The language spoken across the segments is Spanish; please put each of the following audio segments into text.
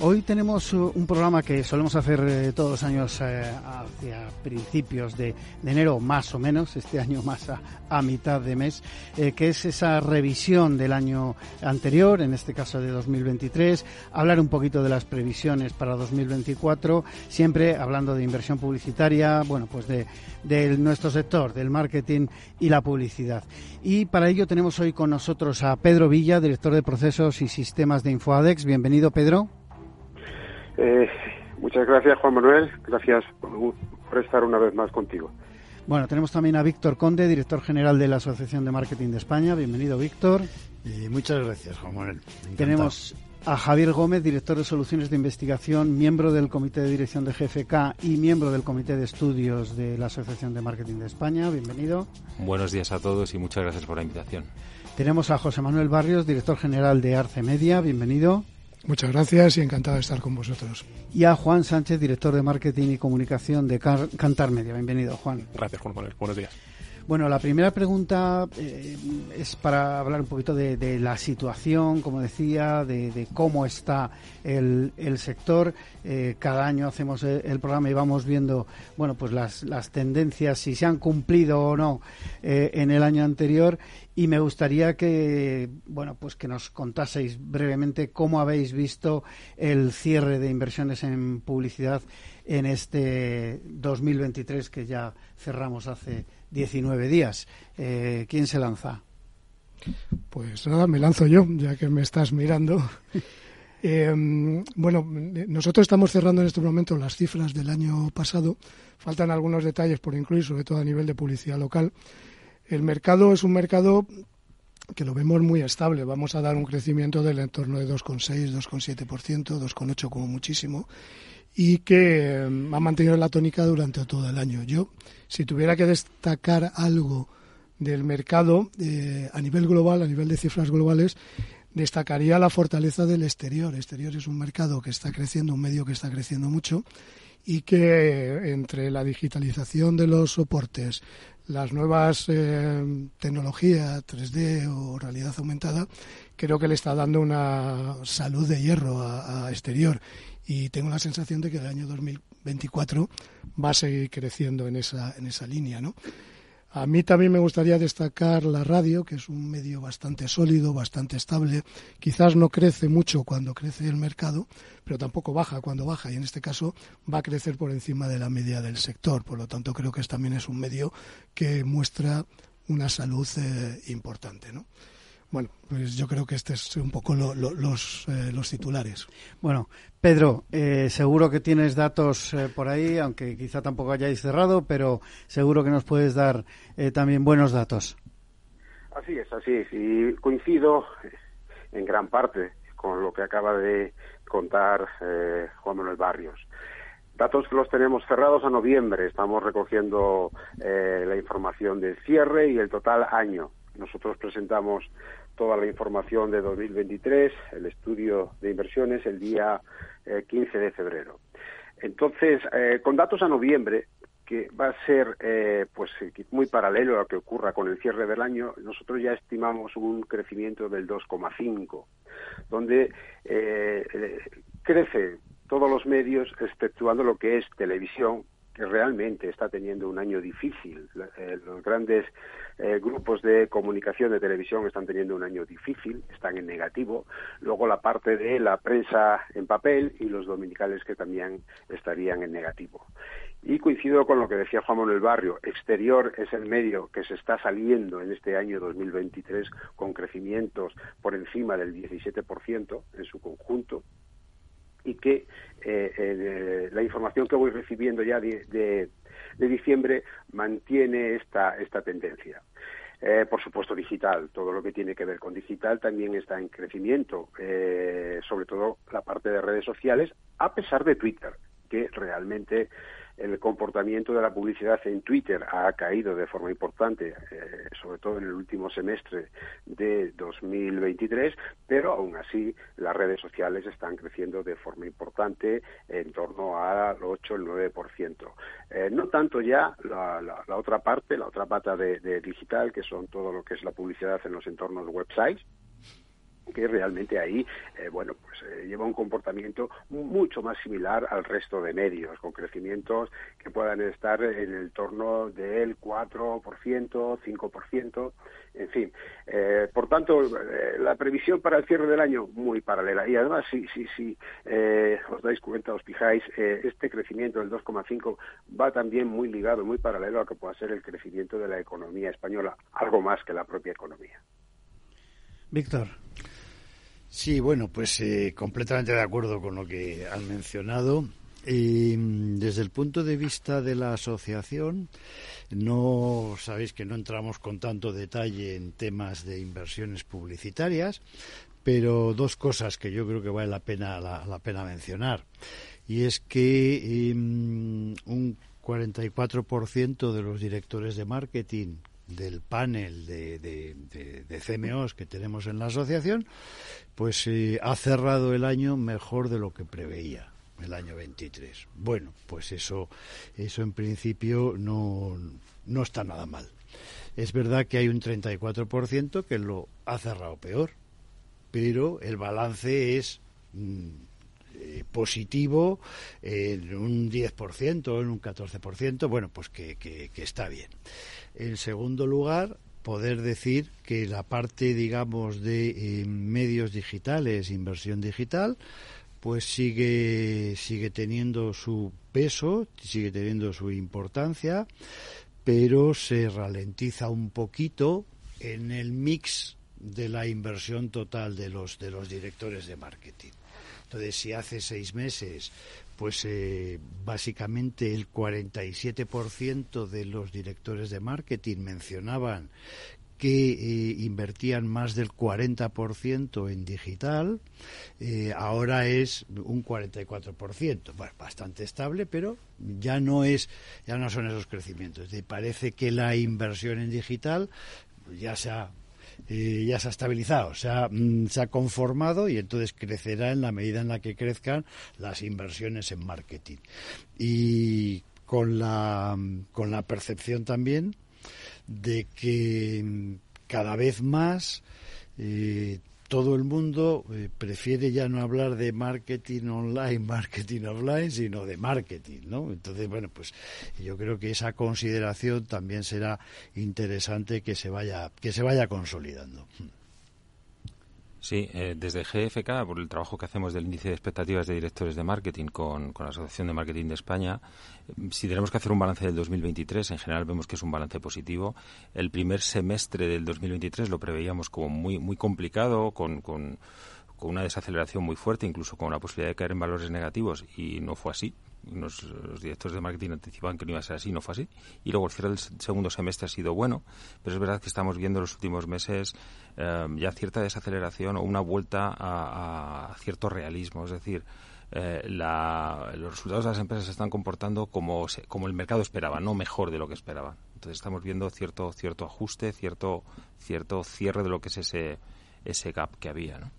Hoy tenemos uh, un programa que solemos hacer eh, todos los años eh, hacia principios de, enero, más o menos, este año más a, mitad de mes, eh, que es esa revisión del año anterior, en este caso de 2023, hablar un poquito de las previsiones para 2024, siempre hablando de inversión publicitaria, bueno, pues de, de nuestro sector, del marketing y la publicidad. Y para ello tenemos hoy con nosotros a Pedro Villa, director de procesos y sistemas de InfoAdex. Bienvenido, Pedro. Eh, muchas gracias, Juan Manuel. Gracias por, estar una vez más contigo. Bueno, tenemos también a Víctor Conde, director general de la Asociación de Marketing de España. Bienvenido, Víctor. Y muchas gracias, Juan Manuel. Tenemos a Javier Gómez, director de Soluciones de Investigación, miembro del Comité de Dirección de GFK y miembro del Comité de Estudios de la Asociación de Marketing de España. Bienvenido. Buenos días a todos y muchas gracias por la invitación. Tenemos a José Manuel Barrios, director general de Arce Media. Bienvenido. Muchas gracias y encantado de estar con vosotros. Y a Juan Sánchez, director de Marketing y Comunicación de Cantar Media. Bienvenido, Juan. Gracias, Juan Manuel. Buenos días. Bueno, la primera pregunta eh, es para hablar un poquito de, la situación, como decía, de, cómo está el, sector. Eh, cada año hacemos el, programa y vamos viendo, bueno, pues las, las tendencias, si se han cumplido o no eh, en el año anterior. Y me gustaría que, bueno, pues que nos contaseis brevemente cómo habéis visto el cierre de inversiones en publicidad en este 2023 que ya cerramos hace 19 días. Eh, ¿Quién se lanza? Pues nada, me lanzo yo, ya que me estás mirando. Eh, bueno, nosotros estamos cerrando en este momento las cifras del año pasado. Faltan algunos detalles por incluir, sobre todo a nivel de publicidad local. El mercado es un mercado que lo vemos muy estable. Vamos a dar un crecimiento del entorno de 2,6, 2,7%, 2,8 como muchísimo y que em, ha mantenido la tónica durante todo el año. Yo, si tuviera que destacar algo del mercado eh, a nivel global, a nivel de cifras globales, destacaría la fortaleza del exterior. El exterior es un mercado que está creciendo, un medio que está creciendo mucho y que entre la digitalización de los soportes, las nuevas eh, tecnologías 3D o realidad aumentada, creo que le está dando una salud de hierro a exterior y tengo la sensación de que el año 2024 va a seguir creciendo en esa, en esa línea, ¿no? A mí también me gustaría destacar la radio, que es un medio bastante sólido, bastante estable. Quizás no crece mucho cuando crece el mercado, pero tampoco baja cuando baja. Y en este caso va a crecer por encima de la media del sector. Por lo tanto, creo que también es un medio que muestra una salud eh, importante. ¿no? Bueno, pues yo creo que este es un poco los, eh, los titulares. Bueno, Pedro, eh, seguro que tienes datos eh, por ahí, aunque quizá tampoco hayáis cerrado, pero seguro que nos puedes dar también buenos datos. Así es, así es. Y coincido en gran parte con lo que acaba de contar Juan Manuel Barrios. Datos que los tenemos cerrados a noviembre. Estamos recogiendo la información del cierre y el total año. Nosotros presentamos toda la información de 2023, el estudio de inversiones, el día 15 eh, de febrero. Entonces, eh, con datos a noviembre, que va a ser eh, pues muy paralelo a lo que ocurra con el cierre del año, nosotros ya estimamos un crecimiento del 2,5, donde crece todos los medios, exceptuando lo que es televisión, realmente está teniendo un año difícil. Eh, los grandes eh, grupos de comunicación de televisión están teniendo un año difícil, están en negativo. Luego la parte de la prensa en papel y los dominicales que también estarían en negativo. Y coincido con lo que decía Juan Manuel Barrio, exterior es el medio que se está saliendo en este año 2023 con crecimientos por encima del 17% en su conjunto y que eh, eh, la información que voy recibiendo ya de, diciembre mantiene esta, esta tendencia. Eh, por supuesto, digital. Todo lo que tiene que ver con digital también está en crecimiento, sobre todo la parte de redes sociales, a pesar de Twitter, que realmente el comportamiento de la publicidad en Twitter ha caído de forma importante, eh, sobre todo en el último semestre de 2023, pero aún así las redes sociales están creciendo de forma importante en torno al 8 el 9%. Eh, no tanto ya la, la, otra parte, la otra pata de, de digital, que son todo lo que es la publicidad en los entornos websites, que realmente ahí, eh, bueno, pues eh, lleva un comportamiento mucho más similar al resto de medios, con crecimientos que puedan estar en el torno del 4%, 5%, en fin. Eh, por tanto, la previsión para el cierre del año muy paralela. Y además, si, si, si os dais cuenta, os fijáis, este crecimiento del 2,5 va también muy ligado, muy paralelo a que pueda ser el crecimiento de la economía española, algo más que la propia economía. Víctor. Sí, bueno, pues eh, completamente de acuerdo con lo que han mencionado. desde el punto de vista de la asociación, no sabéis que no entramos con tanto detalle en temas de inversiones publicitarias, pero dos cosas que yo creo que vale la pena la, pena mencionar y es que em, un 44% de los directores de marketing del panel de, de, CMOs que tenemos en la asociación, pues eh, ha cerrado el año mejor de lo que preveía el año 23. Bueno, pues eso, eso en principio no, no está nada mal. Es verdad que hay un 34% que lo ha cerrado peor, pero el balance es mm, eh, positivo en un 10%, en un 14%, bueno, pues que, que está bien. En segundo lugar, poder decir que la parte, digamos, de eh, medios digitales, inversión digital, pues sigue, sigue teniendo su peso, sigue teniendo su importancia, pero se ralentiza un poquito en el mix de la inversión total de los, de los directores de marketing. Entonces, si hace seis meses pues eh, básicamente el 47% de los directores de marketing mencionaban que eh, invertían más del 40% en digital, eh, ahora es un 44%, bueno, bastante estable, pero ya no es, ya no son esos crecimientos. parece que la inversión en digital ya se ha ya se ha estabilizado, se ha, mm, se ha conformado y entonces crecerá en la medida en la que crezcan las inversiones en marketing. Y con la, con la percepción también de que mm, cada vez más eh, todo el mundo eh, prefiere ya no hablar de marketing online, marketing offline, sino de marketing, ¿no? Entonces, bueno, pues yo creo que esa consideración también será interesante que se vaya que se vaya consolidando. Sí, eh, desde GFK, por el trabajo que hacemos del índice de expectativas de directores de marketing con, la Asociación de Marketing de España, eh, si tenemos que hacer un balance del 2023, en general vemos que es un balance positivo. El primer semestre del 2023 lo preveíamos como muy, muy complicado, con, con una desaceleración muy fuerte, incluso con la posibilidad de caer en valores negativos, y no fue así los directores de marketing anticipaban que no iba a ser así, no fue así. Y luego el cierre del segundo semestre ha sido bueno, pero es verdad que estamos viendo en los últimos meses eh, ya cierta desaceleración o una vuelta a, cierto realismo. Es decir, eh, los resultados de las empresas se están comportando como, como el mercado esperaba, no mejor de lo que esperaba. Entonces estamos viendo cierto, cierto ajuste, cierto, cierto cierre de lo que es ese, ese gap que había. ¿no?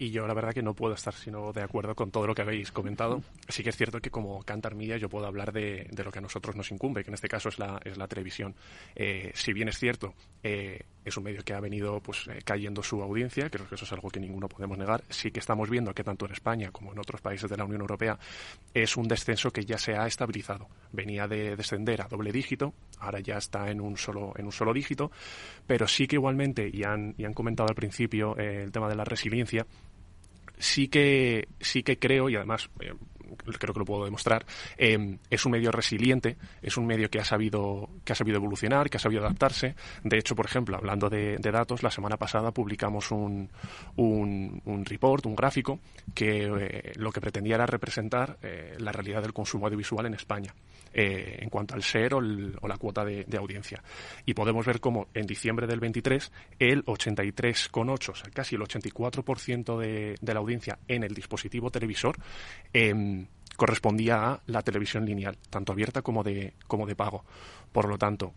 Y yo la verdad que no puedo estar sino de acuerdo con todo lo que habéis comentado. Sí que es cierto que como Cantar Media yo puedo hablar de, de, lo que a nosotros nos incumbe, que en este caso es la, es la televisión. Eh, si bien es cierto, eh, es un medio que ha venido pues eh, cayendo su audiencia, creo que eso es algo que ninguno podemos negar. Sí que estamos viendo que tanto en España como en otros países de la Unión Europea es un descenso que ya se ha estabilizado. Venía de descender a doble dígito, ahora ya está en un solo, en un solo dígito, pero sí que igualmente, y han, y han comentado al principio el tema de la resiliencia, sí que, sí que creo, y además eh, creo que lo puedo demostrar, eh, es un medio resiliente, es un medio que ha sabido, que ha sabido evolucionar, que ha sabido adaptarse. De hecho, por ejemplo, hablando de, datos, la semana pasada publicamos un, un, report, un gráfico, que eh, lo que pretendía era representar la realidad del consumo audiovisual en España. Eh, en cuanto al ser o, la cuota de, audiencia. Y podemos ver cómo en diciembre del 23 el 83,8, o sea, casi el 84% de, de la audiencia en el dispositivo televisor, em, correspondía a la televisión lineal, tanto abierta como de, como de pago. Por lo tanto,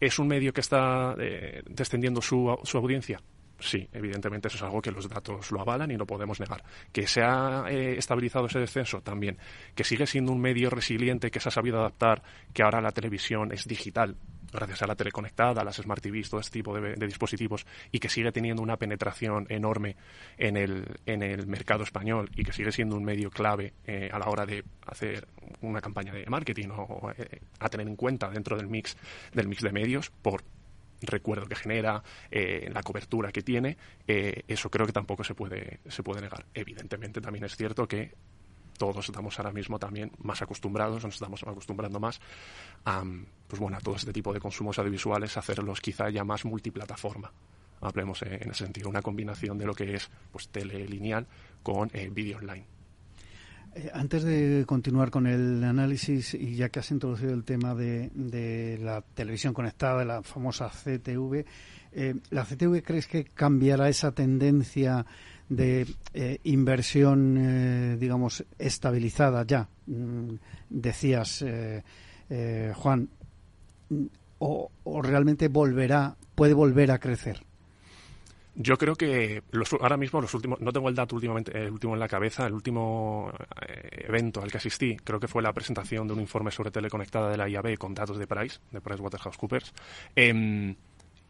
¿es un medio que está eh, descendiendo su, su audiencia? Sí, evidentemente eso es algo que los datos lo avalan y no podemos negar. Que se ha eh, estabilizado ese descenso también. Que sigue siendo un medio resiliente que se ha sabido adaptar, que ahora la televisión es digital, gracias a la teleconectada, a las Smart TVs, todo este tipo de, dispositivos, y que sigue teniendo una penetración enorme en el, en el mercado español y que sigue siendo un medio clave eh, a la hora de hacer una campaña de marketing o, eh, a tener en cuenta dentro del mix, del mix de medios por recuerdo que genera, eh, la cobertura que tiene, eso creo que tampoco se puede, se puede negar. Evidentemente también es cierto que todos estamos ahora mismo también más acostumbrados, nos estamos acostumbrando más a, pues bueno, a todo este tipo de consumos audiovisuales, hacerlos quizá ya más multiplataforma. Hablemos en ese sentido, una combinación de lo que es pues tele lineal con eh, vídeo online. Eh, antes de continuar con el análisis, y ya que has introducido el tema de, la televisión conectada, de la famosa CTV, eh, ¿la CTV crees que cambiará esa tendencia de eh, inversión, eh, digamos, estabilizada ya, mm, decías, Juan, o, realmente volverá, puede volver a crecer? Yo creo que ahora mismo los últimos, no tengo el dato últimamente, el último en la cabeza, el último evento al que asistí, creo que fue la presentación de un informe sobre teleconectada de la IAB con datos de Price, de PricewaterhouseCoopers. Eh,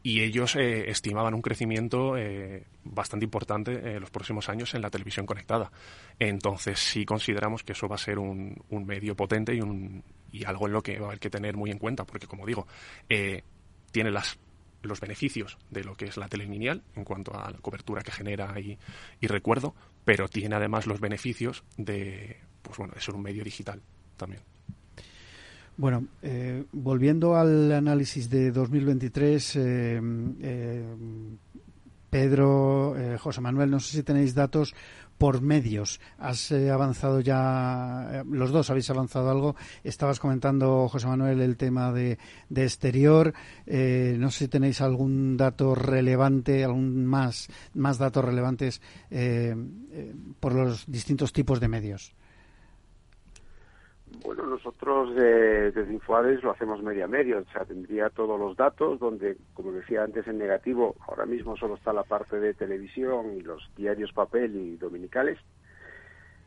y ellos eh, estimaban un crecimiento eh, bastante importante en los próximos años en la televisión conectada. Entonces sí consideramos que eso va a ser un, medio potente y, un, y algo en lo que va a haber que tener muy en cuenta, porque como digo, eh, tiene las, los beneficios de lo que es la tele lineal en cuanto a la cobertura que genera y, y recuerdo, pero tiene además los beneficios de, pues bueno, de ser un medio digital también. Bueno, eh, volviendo al análisis de 2023, eh, eh, Pedro, José Manuel, no sé si tenéis datos por medios. Has avanzado ya, los dos habéis avanzado algo. Estabas comentando, José Manuel, el tema de, de exterior. no sé si tenéis algún dato relevante, algún más, más datos relevantes por los distintos tipos de medios. Bueno, nosotros desde Infoades lo hacemos media medio, o sea, tendría todos los datos donde, como decía antes, en negativo, ahora mismo solo está la parte de televisión y los diarios papel y dominicales.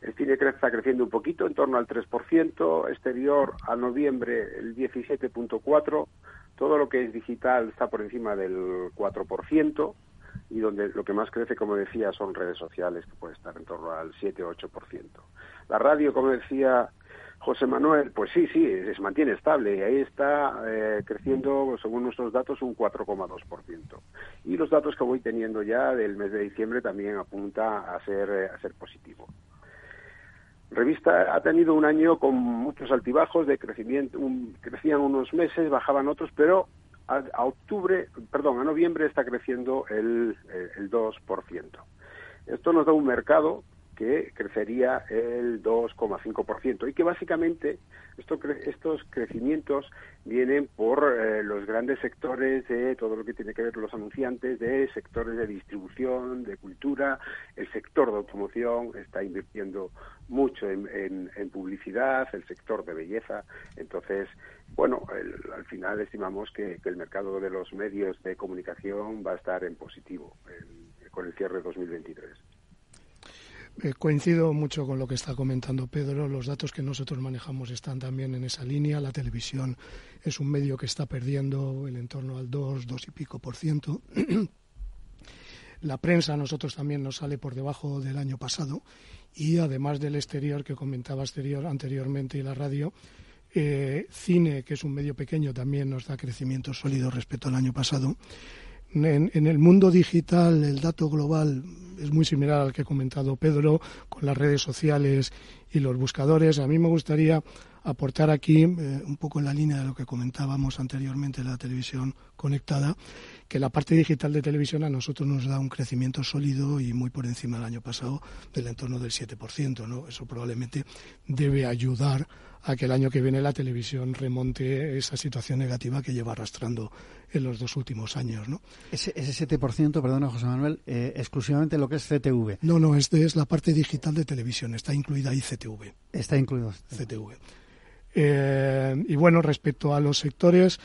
El cine está creciendo un poquito, en torno al 3%, exterior a noviembre el 17.4%, todo lo que es digital está por encima del 4%, y donde lo que más crece, como decía, son redes sociales, que puede estar en torno al 7-8%. La radio, como decía José Manuel, pues sí, sí, se mantiene estable y ahí está eh, creciendo, según nuestros datos, un 4,2%. Y los datos que voy teniendo ya del mes de diciembre también apunta a ser, eh, a ser positivo. Revista ha tenido un año con muchos altibajos de crecimiento, crecían unos meses, bajaban otros, pero a, octubre, perdón, a noviembre está creciendo el, eh, el 2%. Esto nos da un mercado que crecería el 2,5% y que básicamente estos crecimientos vienen por eh, los grandes sectores de todo lo que tiene que ver con los anunciantes, de sectores de distribución, de cultura, el sector de automoción está invirtiendo mucho en, publicidad, el sector de belleza, entonces, bueno, al final estimamos que, el mercado de los medios de comunicación va a estar en positivo con el cierre de 2023. Eh, coincido mucho con lo que está comentando Pedro. Los datos que nosotros manejamos están también en esa línea. La televisión es un medio que está perdiendo el entorno al 2, 2 y pico por ciento. La prensa a nosotros también nos sale por debajo del año pasado y además del exterior que comentaba exterior anteriormente y la radio, eh, cine, que es un medio pequeño, también nos da crecimiento sólido respecto al año pasado. En, el mundo digital el dato global es muy similar al que ha comentado Pedro con las redes sociales y los buscadores. A mí me gustaría aportar aquí, eh, un poco en la línea de lo que comentábamos anteriormente de la televisión conectada, que la parte digital de televisión a nosotros nos da un crecimiento sólido y muy por encima del año pasado, del entorno del 7%. ¿no? Eso probablemente debe ayudar a que el año que viene la televisión remonte esa situación negativa que lleva arrastrando en los dos últimos años. ¿no? Ese, ese 7%, perdona José Manuel, eh, exclusivamente lo que es CTV. No, no, este es la parte digital de televisión, está incluida ahí CTV. Está incluido CTV. Eh, y bueno, respecto a los sectores,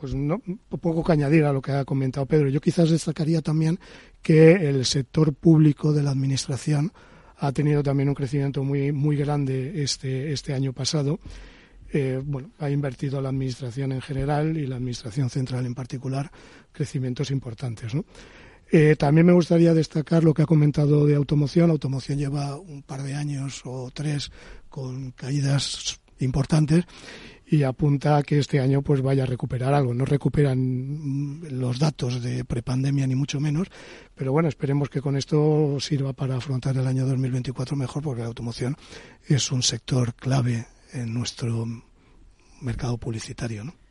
pues no, poco que añadir a lo que ha comentado Pedro. Yo quizás destacaría también que el sector público de la administración ha tenido también un crecimiento muy, muy grande este, este año pasado. Eh, bueno, ha invertido la administración en general y la administración central en particular crecimientos importantes. Eh, también me gustaría destacar lo que ha comentado de automoción. Automoción lleva un par de años o tres con caídas importantes y apunta a que este año pues vaya a recuperar algo. No recuperan los datos de prepandemia ni mucho menos, pero bueno, esperemos que con esto sirva para afrontar el año 2024 mejor porque la automoción es un sector clave en nuestro mercado publicitario, ¿no?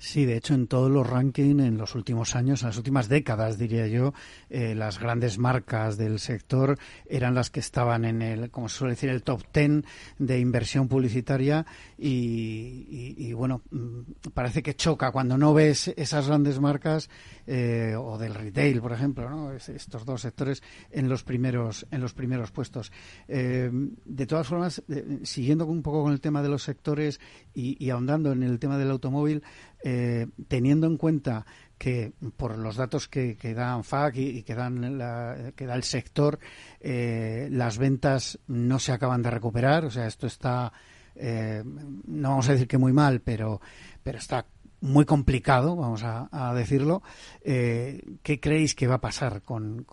Sí, de hecho, en todos los rankings en los últimos años, en las últimas décadas, diría yo, eh, las grandes marcas del sector eran las que estaban en el, como se suele decir, el top ten de inversión publicitaria y, bueno, mm, parece que choca cuando no ves esas grandes marcas eh, o del retail, por ejemplo, ¿no? estos dos sectores en los primeros en los primeros puestos. Eh, de todas formas, siguiendo un poco con el tema de los sectores y, y ahondando en el tema del automóvil. Eh, teniendo en cuenta que por los datos que, que da ANFAC y, que, dan que da el sector, eh, las ventas no se acaban de recuperar. O sea, esto está, eh, no vamos a decir que muy mal, pero, pero está muy complicado, vamos a, decirlo. Eh, ¿Qué creéis que va a pasar con,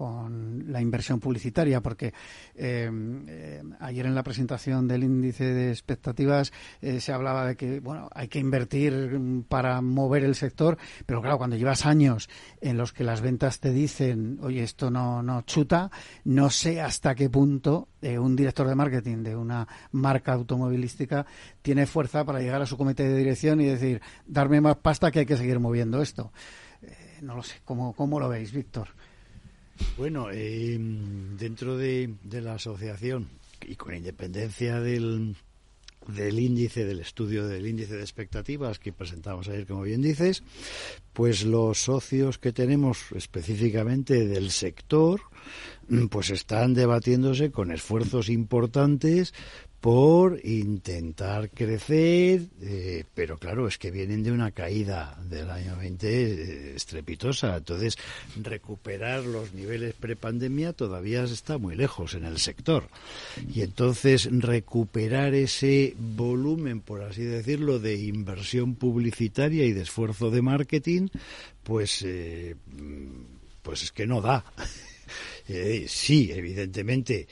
la inversión publicitaria? Porque eh, eh, ayer en la presentación del índice de expectativas se hablaba de que bueno hay que invertir para mover el sector, pero claro, cuando llevas años en los que las ventas te dicen, oye, esto no, no chuta, no sé hasta qué punto un director de marketing de una marca automovilística tiene fuerza para llegar a su comité de dirección y decir, darme más pasta que hay que seguir moviendo esto. Eh, no lo sé, ¿cómo, cómo lo veis, Víctor? Bueno, eh, dentro de, de, la asociación y con independencia del, del índice, del estudio del índice de expectativas que presentamos ayer, como bien dices, pues los socios que tenemos específicamente del sector, pues están debatiéndose con esfuerzos importantes por intentar crecer, eh, pero claro, es que vienen de una caída del año 20 eh, estrepitosa. Entonces, recuperar los niveles prepandemia todavía está muy lejos en el sector. Y entonces, recuperar ese volumen, por así decirlo, de inversión publicitaria y de esfuerzo de marketing, pues, eh, pues es que no da. sí, evidentemente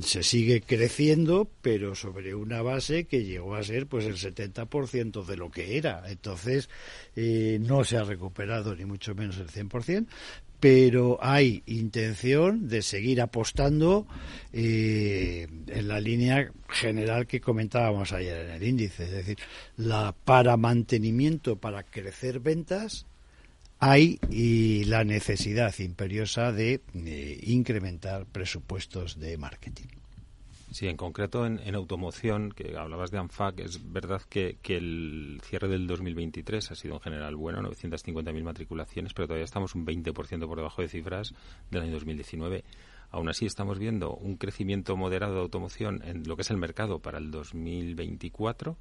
se sigue creciendo, pero sobre una base que llegó a ser pues el 70% de lo que era. Entonces, eh, no se ha recuperado ni mucho menos el 100%, pero hay intención de seguir apostando eh, en la línea general que comentábamos ayer en el índice, es decir, la para mantenimiento, para crecer ventas, hay y la necesidad imperiosa de eh, incrementar presupuestos de marketing. Sí, en concreto en, automoción, que hablabas de ANFAC, es verdad que, el cierre del 2023 ha sido en general bueno, 950.000 matriculaciones, pero todavía estamos un 20% por debajo de cifras del año 2019. Aún así, estamos viendo un crecimiento moderado de automoción en lo que es el mercado para el 2024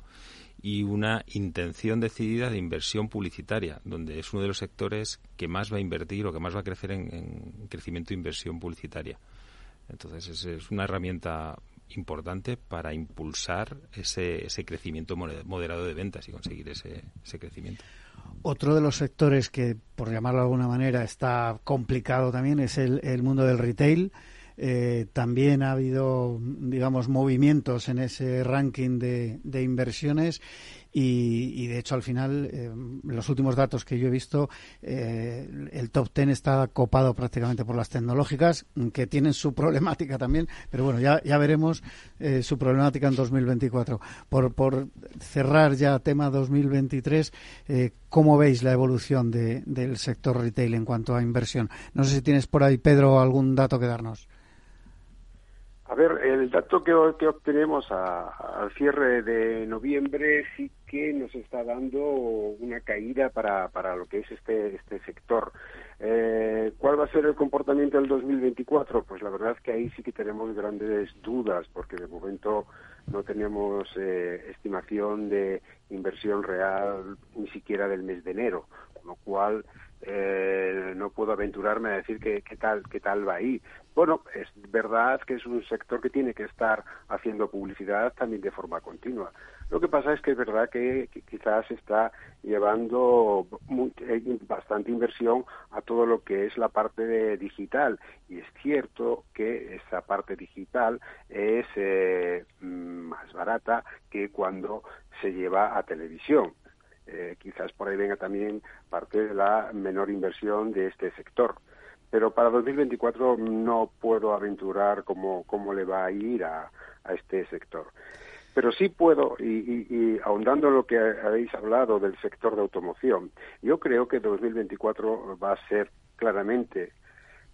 y una intención decidida de inversión publicitaria, donde es uno de los sectores que más va a invertir o que más va a crecer en, crecimiento de inversión publicitaria. Entonces, es, una herramienta importante para impulsar ese, ese crecimiento moderado de ventas y conseguir ese, ese crecimiento. Otro de los sectores que, por llamarlo de alguna manera, está complicado también es el, mundo del retail. Eh, también ha habido, digamos, movimientos en ese ranking de inversiones y, de hecho al final eh, los últimos datos que yo he visto eh, el top ten está copado prácticamente por las tecnológicas que tienen su problemática también pero bueno ya, ya veremos eh, su problemática en 2024 por, por cerrar ya tema 2023 ¿cómo veis la evolución de, del sector retail en cuanto a inversión? no sé si tienes por ahí Pedro algún dato que darnos A ver, el dato que obtenemos al cierre de noviembre sí nos está dando una caída para, para lo que es este, este sector. Eh, ¿Cuál va a ser el comportamiento del 2024? Pues la verdad es que ahí sí que tenemos grandes dudas, porque de momento no tenemos eh, estimación de inversión real ni siquiera del mes de enero, con lo cual eh, no puedo aventurarme a decir qué, tal qué tal va ahí. Bueno, es verdad que es un sector que tiene que estar haciendo publicidad también de forma continua. Lo que pasa es que es verdad que, quizás está llevando eh, bastante inversión a todo lo que es la parte de digital y es cierto que esa parte digital es eh, más barata que cuando se lleva a televisión. Eh, quizás por ahí venga también parte de la menor inversión de este sector. Pero para 2024 no puedo aventurar cómo, cómo le va a ir a, este sector. Pero sí puedo, y, y, ahondando en lo que habéis hablado del sector de automoción, yo creo que 2024 va a ser claramente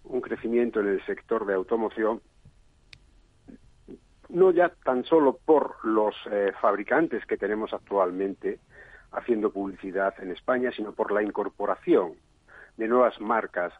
un crecimiento en el sector de automoción, no ya tan solo por los eh, fabricantes que tenemos actualmente, haciendo publicidad en España, sino por la incorporación de nuevas marcas,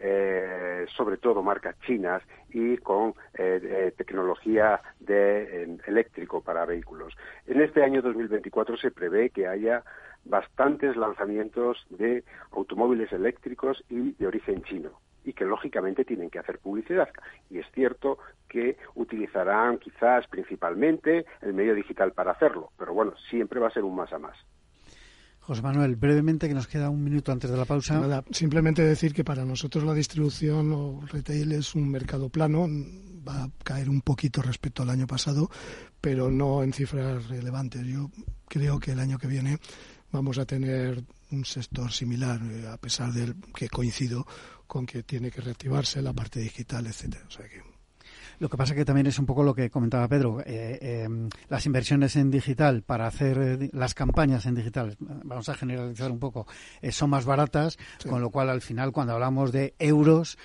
eh, sobre todo marcas chinas y con eh, tecnología de eléctrico para vehículos. En este año 2024 se prevé que haya bastantes lanzamientos de automóviles eléctricos y de origen chino y que lógicamente tienen que hacer publicidad. Y es cierto que utilizarán quizás principalmente el medio digital para hacerlo, pero bueno, siempre va a ser un más a más. José Manuel, brevemente, que nos queda un minuto antes de la pausa. Simplemente decir que para nosotros la distribución o retail es un mercado plano, va a caer un poquito respecto al año pasado, pero no en cifras relevantes. Yo creo que el año que viene vamos a tener un sector similar, eh, a pesar de que coincido con que tiene que reactivarse la parte digital, etcétera. O sea que lo que pasa que también es un poco lo que comentaba Pedro, eh, em, las inversiones en digital para hacer eh, las campañas en digital, vamos a generalizar un poco, eh, son más baratas, con lo cual al final cuando hablamos de euros,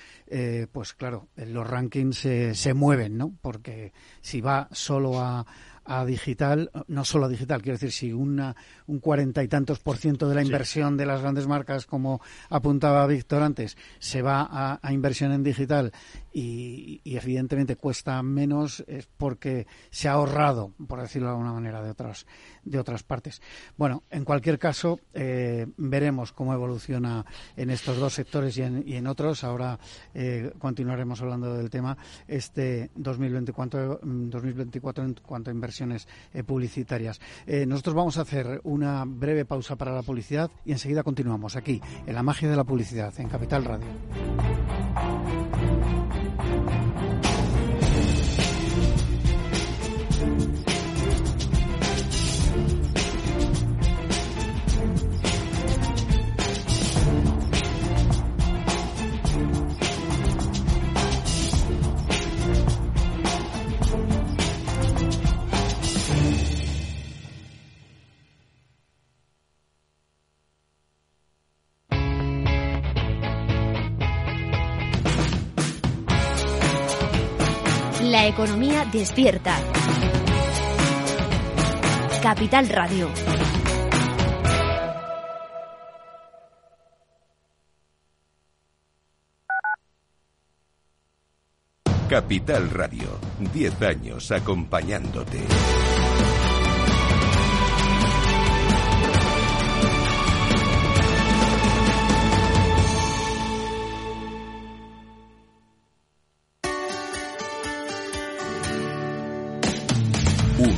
pues claro, los rankings se mueven, ¿no? Porque si va solo a, a digital, no solo a digital, quiero decir, si una, un cuarenta y tantos por ciento de la inversión de las grandes marcas, como apuntaba Víctor antes, se va a, inversión en digital y, evidentemente cuesta menos, es porque se ha ahorrado, por decirlo de alguna manera, de otras, de otras partes. Bueno, en cualquier caso, eh, veremos cómo evoluciona en estos dos sectores y en, y en otros. Ahora eh, continuaremos hablando del tema este 2024, 2024 en cuanto a inversión eh, publicitarias. Eh, nosotros vamos a hacer una breve pausa para la publicidad y enseguida continuamos aquí, en la magia de la publicidad, en Capital Radio. Economía despierta. Capital Radio. Capital Radio, 10 años acompañándote.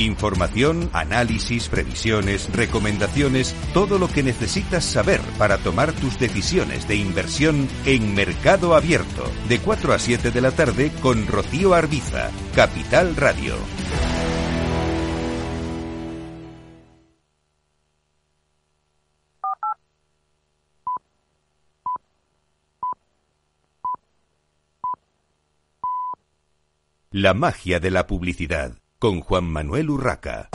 Información, análisis, previsiones, recomendaciones, todo lo que necesitas saber para tomar tus decisiones de inversión en Mercado Abierto, de 4 a 7 de la tarde con Rocío Arbiza, Capital Radio. La magia de la publicidad con Juan Manuel Urraca.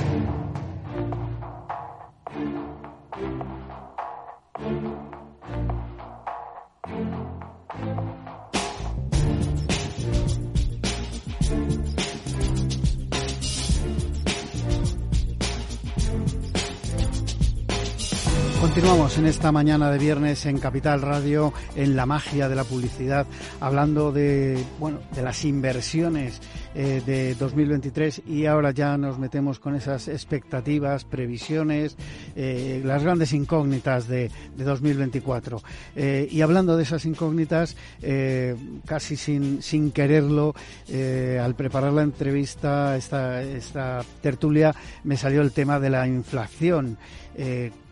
Continuamos en esta mañana de viernes en Capital Radio en la magia de la publicidad, hablando de bueno de las inversiones eh, de 2023 y ahora ya nos metemos con esas expectativas, previsiones, eh, las grandes incógnitas de, de 2024. Eh, y hablando de esas incógnitas, casi sin, sin quererlo, al preparar la entrevista, esta, esta tertulia, me salió el tema de la inflación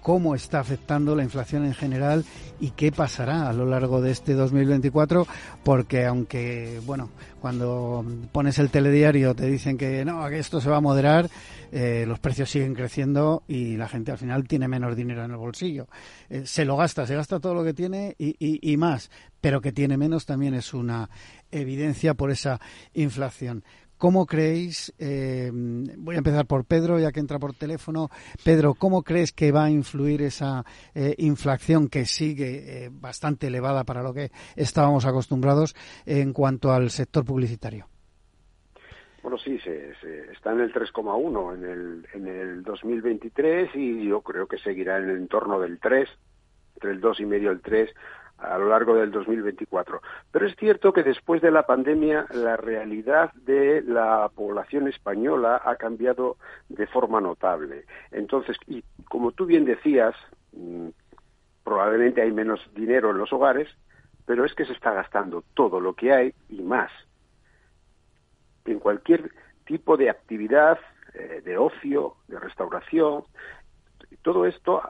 cómo está afectando la inflación en general y qué pasará a lo largo de este 2024, porque aunque, bueno, cuando pones el telediario te dicen que no, que esto se va a moderar, eh, los precios siguen creciendo y la gente al final tiene menos dinero en el bolsillo. Eh, se lo gasta, se gasta todo lo que tiene y, más, pero que tiene menos también es una evidencia por esa inflación. ¿Cómo creéis, eh, voy a empezar por Pedro, ya que entra por teléfono, Pedro, ¿cómo crees que va a influir esa eh, inflación que sigue bastante elevada para lo que estábamos acostumbrados en cuanto al sector publicitario? Bueno, sí, se, está en el 3,1 en el, en el 2023 y yo creo que seguirá en el entorno del 3, entre el 2,5 y medio el 3 a lo largo del 2024. Pero es cierto que después de la pandemia la realidad de la población española ha cambiado de forma notable. Entonces, y como tú bien decías, mm, probablemente hay menos dinero en los hogares, pero es que se está gastando todo lo que hay y más. En cualquier tipo de actividad, eh, de ocio, de restauración, todo esto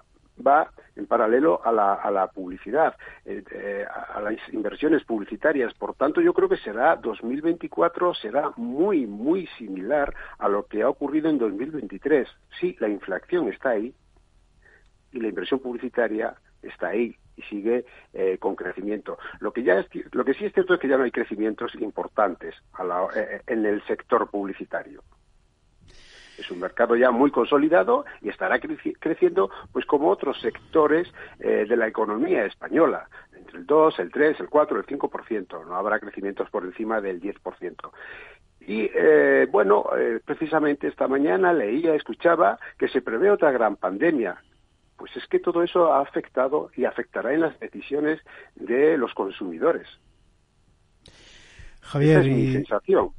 va en paralelo a la, a la publicidad, eh, eh, a las inversiones publicitarias. Por tanto, yo creo que será 2024 será muy, muy similar a lo que ha ocurrido en 2023. Sí, la inflación está ahí y la inversión publicitaria está ahí y sigue eh, con crecimiento. Lo que ya lo que sí es cierto es que ya no hay crecimientos importantes en el sector publicitario. Es un mercado ya muy consolidado y estará creciendo pues como otros sectores eh, de la economía española, entre el 2, el 3, el 4, el 5%. No habrá crecimientos por encima del 10%. Y eh, bueno, eh, precisamente esta mañana leía, escuchaba que se prevé otra gran pandemia. Pues es que todo eso ha afectado y afectará en las decisiones de los consumidores. Javier, Esa es mi sensación.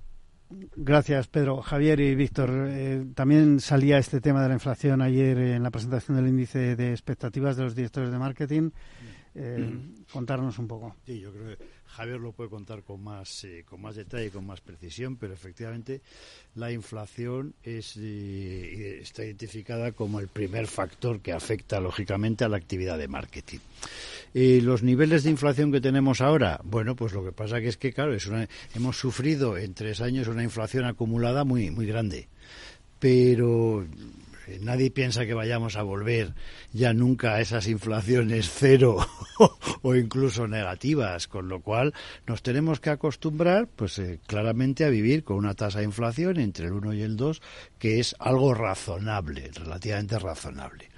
Gracias, Pedro. Javier y Víctor, eh, también salía este tema de la inflación ayer en la presentación del índice de expectativas de los directores de marketing. Eh, contarnos un poco. Sí, yo creo que Javier lo puede contar con más, eh, con más detalle, con más precisión, pero efectivamente la inflación es, eh, está identificada como el primer factor que afecta lógicamente a la actividad de marketing. Eh, los niveles de inflación que tenemos ahora, bueno, pues lo que pasa que es que, claro, es hemos sufrido en tres años una inflación acumulada muy, muy grande. Pero nadie piensa que vayamos a volver ya nunca a esas inflaciones cero o incluso negativas, con lo cual nos tenemos que acostumbrar, pues eh, claramente a vivir con una tasa de inflación entre el 1 y el 2, que es algo razonable, relativamente razonable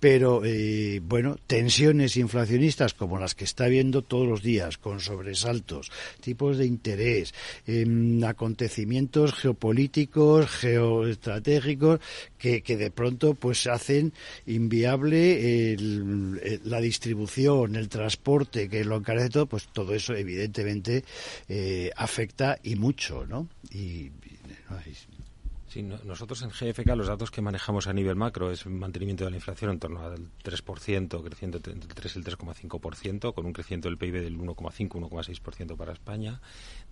pero eh, bueno, tensiones inflacionistas como las que está viendo todos los días, con sobresaltos, tipos de interés, em, acontecimientos geopolíticos, geoestratégicos, que, que, de pronto pues hacen inviable la distribución, el transporte, que lo encarece todo, pues todo eso evidentemente eh, afecta y mucho, ¿no? Y, nosotros en GFK los datos que manejamos a nivel macro es un mantenimiento de la inflación en torno al 3%, creciendo entre el 3 y el 3,5%, con un crecimiento del PIB del 1,5-1,6% para España.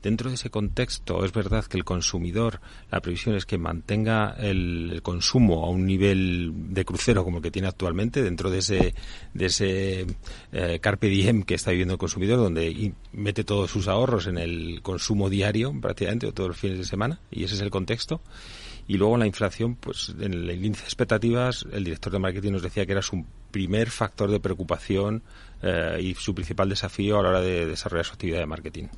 Dentro de ese contexto, es verdad que el consumidor, la previsión es que mantenga el, consumo a un nivel de crucero como el que tiene actualmente, dentro de ese, de ese eh, carpe diem que está viviendo el consumidor, donde mete todos sus ahorros en el consumo diario, prácticamente, o todos los fines de semana, y ese es el contexto. Y luego la inflación, pues en el índice de expectativas, el director de marketing nos decía que era su primer factor de preocupación eh, y su principal desafío a la hora de desarrollar su actividad de marketing.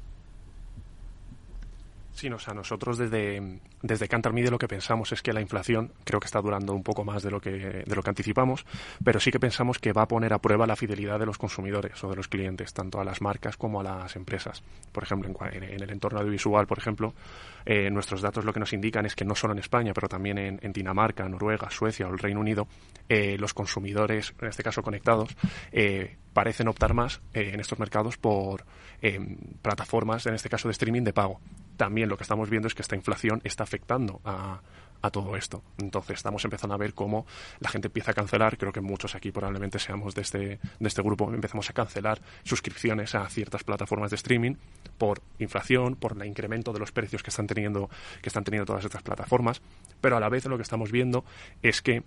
Sí, o sea, nosotros desde, desde Cantar Media lo que pensamos es que la inflación creo que está durando un poco más de lo que de lo que anticipamos, pero sí que pensamos que va a poner a prueba la fidelidad de los consumidores o de los clientes, tanto a las marcas como a las empresas. Por ejemplo, en, el entorno audiovisual, por ejemplo, eh, nuestros datos lo que nos indican es que no solo en España, pero también en, Dinamarca, Noruega, Suecia o el Reino Unido, eh, los consumidores, en este caso conectados, eh, parecen optar más en estos mercados por plataformas, en este caso de streaming de pago también lo que estamos viendo es que esta inflación está afectando a, todo esto. Entonces estamos empezando a ver cómo la gente empieza a cancelar, creo que muchos aquí probablemente seamos de este, de este grupo, empezamos a cancelar suscripciones a ciertas plataformas de streaming por inflación, por el incremento de los precios que están teniendo, que están teniendo todas estas plataformas, pero a la vez lo que estamos viendo es que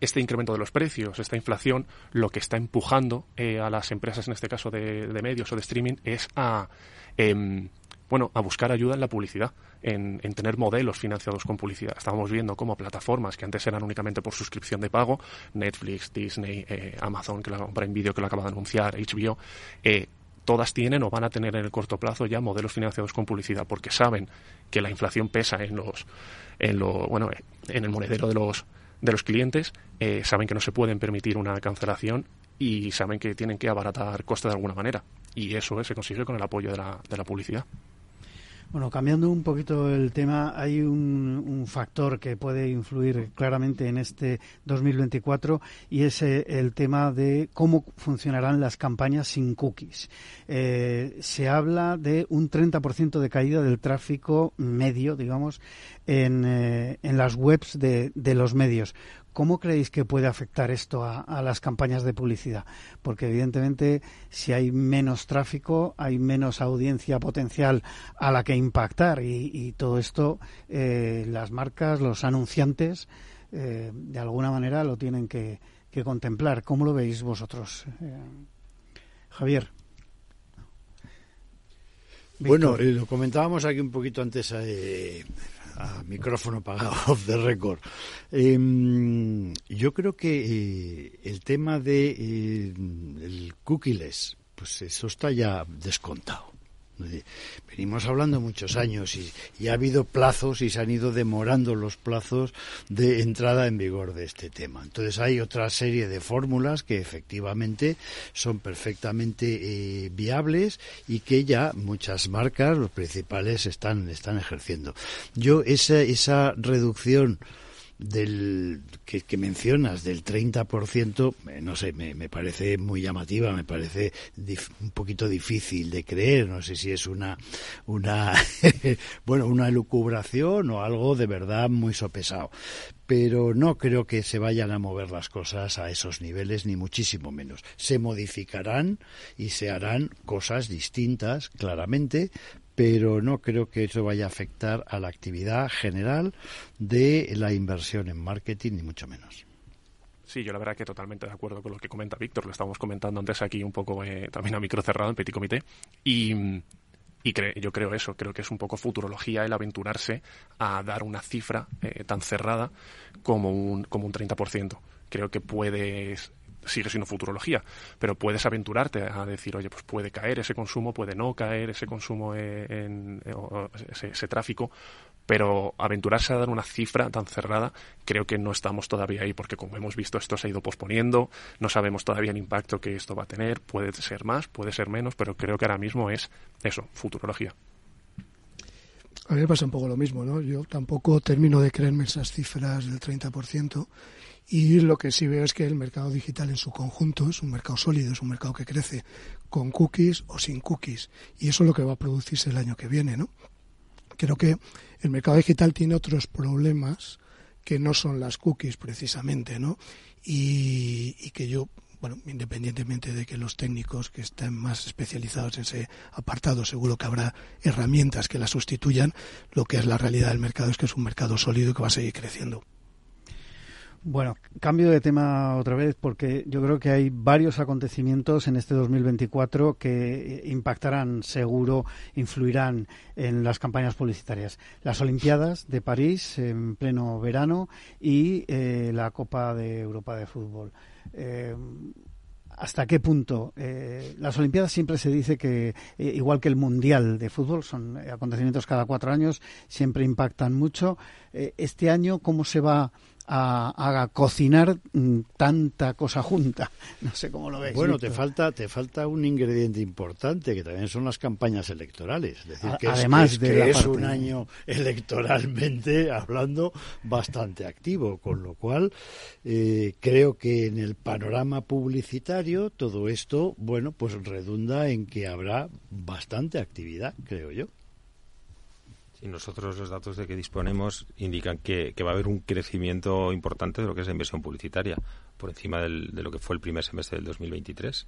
este incremento de los precios, esta inflación, lo que está empujando eh, a las empresas, en este caso de, medios o de streaming, es a em, bueno, a buscar ayuda en la publicidad, en, tener modelos financiados con publicidad. Estábamos viendo cómo plataformas que antes eran únicamente por suscripción de pago, Netflix, Disney, eh, Amazon, que la en vídeo que lo acaba de anunciar, HBO, eh, todas tienen o van a tener en el corto plazo ya modelos financiados con publicidad, porque saben que la inflación pesa en los, en lo, bueno, en el monedero de los de los clientes, eh, saben que no se pueden permitir una cancelación y saben que tienen que abaratar costes de alguna manera. Y eso se consigue con el apoyo de la, de la publicidad. Bueno, cambiando un poquito el tema, hay un, factor que puede influir claramente en este 2024 y es eh, el tema de cómo funcionarán las campañas sin cookies. Eh, se habla de un 30% de caída del tráfico medio, digamos, en, eh, en las webs de, de los medios. ¿Cómo creéis que puede afectar esto a, las campañas de publicidad? Porque evidentemente si hay menos tráfico, hay menos audiencia potencial a la que impactar y, todo esto eh, las marcas, los anunciantes, eh, de alguna manera lo tienen que, contemplar. ¿Cómo lo veis vosotros, eh, Javier? Bueno, lo comentábamos aquí un poquito antes a micrófono apagado, off the record. Em, yo creo que eh, el tema de eh, el pues eso está ya descontado. Venimos hablando muchos años y, ha habido plazos y se han ido demorando los plazos de entrada en vigor de este tema. Entonces hay otra serie de fórmulas que efectivamente son perfectamente eh, viables y que ya muchas marcas, los principales, están, están ejerciendo. Yo esa, esa reducción del que, mencionas del 30%, eh, no sé, me, me, parece muy llamativa, me parece un poquito difícil de creer, no sé si es una una bueno, una elucubración o algo de verdad muy sopesado, pero no creo que se vayan a mover las cosas a esos niveles ni muchísimo menos. Se modificarán y se harán cosas distintas, claramente, pero no creo que eso vaya a afectar a la actividad general de la inversión en marketing, ni mucho menos. Sí, yo la verdad que totalmente de acuerdo con lo que comenta Víctor. Lo estábamos comentando antes aquí un poco eh, también a micro cerrado en Petit Comité. Y, y yo creo eso, creo que es un poco futurología el aventurarse a dar una cifra eh, tan cerrada como un, como un 30%. Creo que puedes sigue siendo futurología, pero puedes aventurarte a decir, oye, pues puede caer ese consumo, puede no caer ese consumo en, ese, tráfico, pero aventurarse a dar una cifra tan cerrada, creo que no estamos todavía ahí, porque como hemos visto, esto se ha ido posponiendo, no sabemos todavía el impacto que esto va a tener, puede ser más, puede ser menos, pero creo que ahora mismo es eso, futurología. A mí me pasa un poco lo mismo, ¿no? Yo tampoco termino de creerme esas cifras del 30%. Y lo que sí veo es que el mercado digital en su conjunto es un mercado sólido, es un mercado que crece con cookies o sin cookies. Y eso es lo que va a producirse el año que viene, ¿no? Creo que el mercado digital tiene otros problemas que no son las cookies precisamente, ¿no? Y, y que yo bueno, independientemente de que los técnicos que estén más especializados en ese apartado, seguro que habrá herramientas que la sustituyan, lo que es la realidad del mercado es que es un mercado sólido y que va a seguir creciendo. Bueno, cambio de tema otra vez porque yo creo que hay varios acontecimientos en este 2024 que impactarán seguro, influirán en las campañas publicitarias. Las Olimpiadas de París en pleno verano y eh, la Copa de Europa de Fútbol. Eh, hasta qué punto las Olimpiadas siempre se dice que igual que el mundial de fútbol son acontecimientos cada cuatro años siempre impactan mucho este año cómo se va a, cocinar mm, tanta cosa junta. No sé cómo lo ves. Bueno, te falta, te falta un ingrediente importante que también son las campañas electorales. Es decir, que Además es, de es un año electoralmente hablando bastante activo, con lo cual eh, creo que en el panorama publicitario todo esto, bueno, pues redunda en que habrá bastante actividad, creo yo. Y nosotros los datos de que disponemos indican que, va a haber un crecimiento importante de lo que es la inversión publicitaria, por encima de lo que fue el primer semestre del 2023,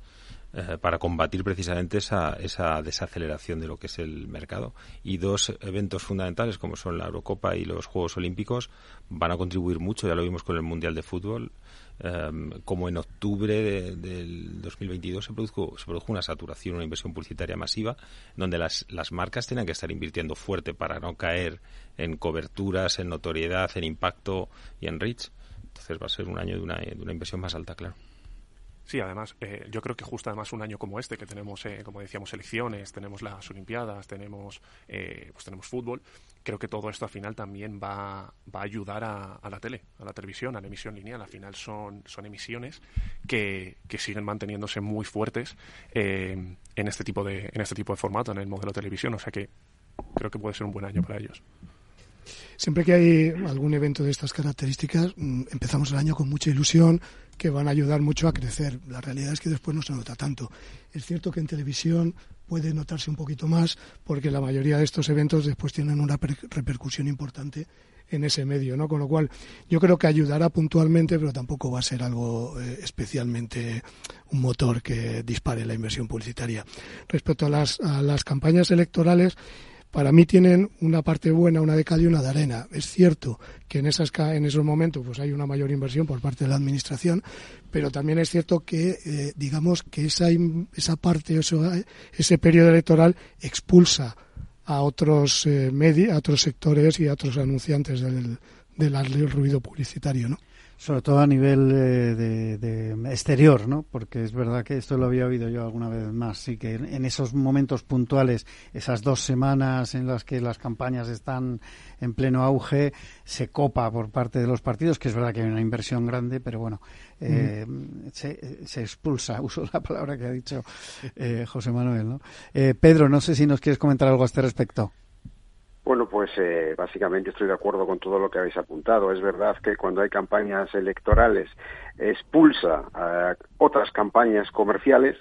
eh, para combatir precisamente esa, esa desaceleración de lo que es el mercado. Y dos eventos fundamentales, como son la Eurocopa y los Juegos Olímpicos, van a contribuir mucho, ya lo vimos con el Mundial de Fútbol, Em, como en octubre del 2022 se produjo, se produjo una saturación, una inversión publicitaria masiva, donde las, las marcas tienen que estar invirtiendo fuerte para no caer en coberturas, en notoriedad, en impacto y en reach. Entonces va a ser un año de una, de una inversión más alta, claro. Sí, además, eh, yo creo que justo además un año como este, que tenemos, eh, como decíamos, elecciones, tenemos las Olimpiadas, tenemos, eh, pues tenemos fútbol, creo que todo esto al final también va, va a ayudar a, la tele, a la televisión, a la emisión lineal. Al final son, son emisiones que, que siguen manteniéndose muy fuertes en, este tipo de, en este tipo de formato, en el modelo de televisión. O sea que creo que puede ser un buen año para ellos. Siempre que hay algún evento de estas características, mm, empezamos el año con mucha ilusión, que van a ayudar mucho a crecer. La realidad es que después no se nota tanto. Es cierto que en televisión puede notarse un poquito más porque la mayoría de estos eventos después tienen una repercusión importante en ese medio, ¿no? Con lo cual, yo creo que ayudará puntualmente, pero tampoco va a ser algo eh, especialmente un motor que dispare la inversión publicitaria. Respecto a las, a las campañas electorales, para mí tienen una parte buena, una de y una de arena. Es cierto que en, esas, en esos momentos pues hay una mayor inversión por parte de la Administración, pero también es cierto que, eh, digamos, que esa, esa parte, ese periodo electoral expulsa a otros, eh, a otros sectores y a otros anunciantes del, del ruido publicitario, ¿no? Sobre todo a nivel eh, de, exterior, ¿no? Porque es verdad que esto lo había oído yo alguna vez más, sí que en, esos momentos puntuales, esas dos semanas en las que las campañas están en pleno auge, se copa por parte de los partidos, que es verdad que hay una inversión grande, pero bueno, eh, se, se, expulsa, uso la palabra que ha dicho eh, José Manuel, ¿no? Pedro, no sé si nos quieres comentar algo a este respecto. Bueno, pues eh, básicamente estoy de acuerdo con todo lo que habéis apuntado. Es verdad que cuando hay campañas electorales expulsa a otras campañas comerciales.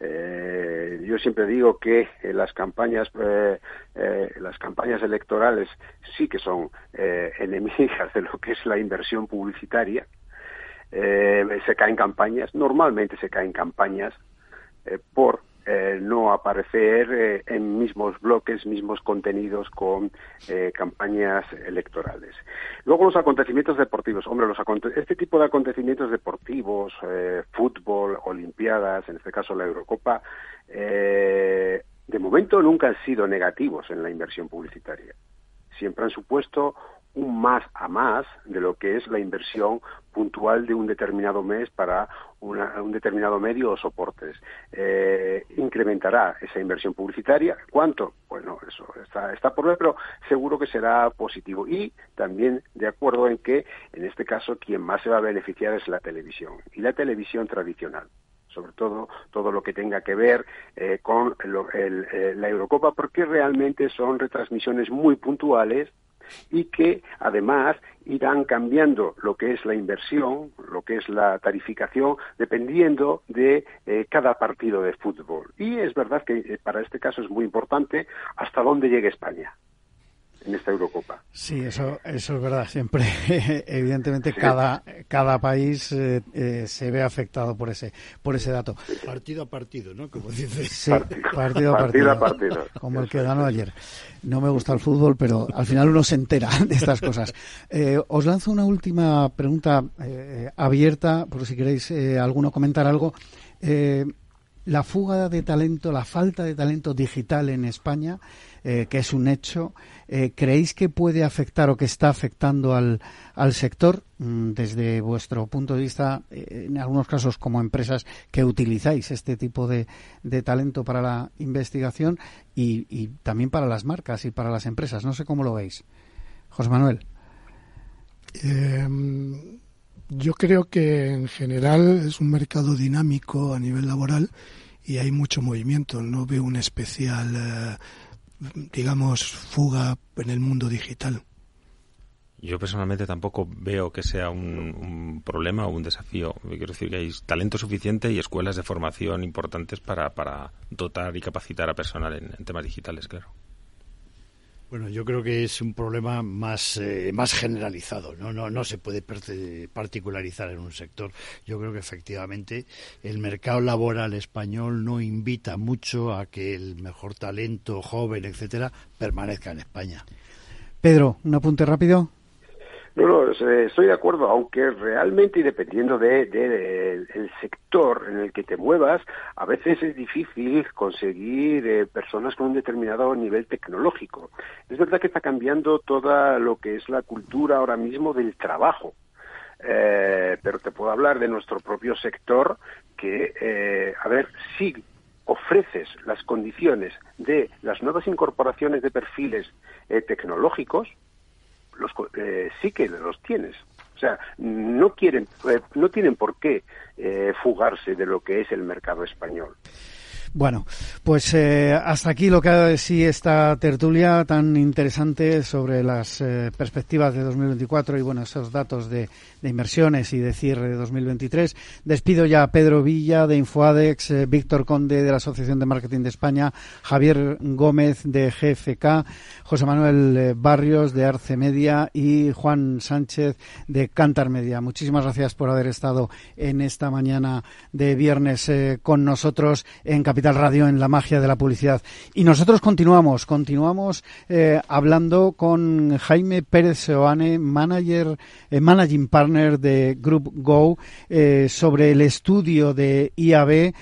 Eh, yo siempre digo que eh, las campañas las campañas electorales sí que son enemigas de lo que es la inversión publicitaria. se caen campañas, normalmente se caen campañas por eh, no aparecer eh, en mismos bloques, mismos contenidos con eh, campañas electorales. Luego los acontecimientos deportivos. Hombre, los este tipo de acontecimientos deportivos, fútbol, olimpiadas, en este caso la Eurocopa, de momento nunca han sido negativos en la inversión publicitaria. Siempre han supuesto un más a más de lo que es la inversión puntual de un determinado mes para un determinado medio o soportes. Eh, incrementará esa inversión publicitaria. ¿Cuánto? Bueno, eso está, por ver, pero seguro que será positivo. Y también de acuerdo en que, en este caso, quien más se va a beneficiar es la televisión y la televisión tradicional sobre todo todo lo que tenga que ver eh, con eh, la Eurocopa, porque realmente son retransmisiones muy puntuales y que además irán cambiando lo que es la inversión, lo que es la tarificación, dependiendo de eh, cada partido de fútbol. Y es verdad que eh, para este caso es muy importante hasta dónde llegue España en esta Eurocopa. Sí, eso, eso es verdad. Siempre, evidentemente, cada, cada país eh, eh, se ve afectado por ese, por ese dato. Partido a partido, ¿no? Como dices. Sí, partido, a partido. Como el que ganó ayer. No me gusta el fútbol, pero al final uno se entera de estas cosas. Eh, os lanzo una última pregunta abierta, por si queréis alguno comentar algo la fuga de talento, la falta de talento digital en España, eh, que es un hecho, eh, ¿creéis que puede afectar o que está afectando al, al sector mm, desde vuestro punto de vista, eh, en algunos casos como empresas que utilizáis este tipo de, de talento para la investigación y, y, también para las marcas y para las empresas? No sé cómo lo veis. José Manuel. Yo creo que en general es un mercado dinámico a nivel laboral y hay mucho movimiento. No veo una especial, eh, digamos, fuga en el mundo digital. Yo personalmente tampoco veo que sea un, un, problema o un desafío. Quiero decir que hay talento suficiente y escuelas de formación importantes para, para dotar y capacitar a personal en, en temas digitales, claro. Bueno, yo creo que es un problema más, eh, más generalizado, ¿no? No, no se puede particularizar en un sector. Yo creo que efectivamente el mercado laboral español no invita mucho a que el mejor talento, joven, etcétera, permanezca en España. Pedro, un apunte rápido. No, no, estoy de acuerdo, aunque realmente y dependiendo del de, de, sector en el que te muevas, a veces es difícil conseguir eh, personas con un determinado nivel tecnológico. Es verdad que está cambiando toda lo que es la cultura ahora mismo del trabajo. Eh, pero te puedo hablar de nuestro propio sector que, eh, a ver, si ofreces las condiciones de las nuevas incorporaciones de perfiles eh, tecnológicos, los, eh, sí que los tienes. O sea, no quieren, eh, no tienen por qué eh, fugarse de lo que es el mercado español. Bueno, pues eh, hasta aquí lo que ha sí esta tertulia tan interesante sobre las eh, perspectivas de 2024 y bueno, esos datos de, de, inversiones y de cierre de 2023. Despido ya a Pedro Villa de Infoadex, eh, Víctor Conde de la Asociación de Marketing de España, Javier Gómez de GFK, José Manuel eh, Barrios de Arce Media y Juan Sánchez de Cantar Media. Muchísimas gracias por haber estado en esta mañana de viernes eh, con nosotros en Capital Radio en la magia de la publicidad. Y nosotros continuamos, continuamos hablando con Jaime Pérez Seoane, manager, managing partner de Group Go, eh, sobre el estudio de IAB,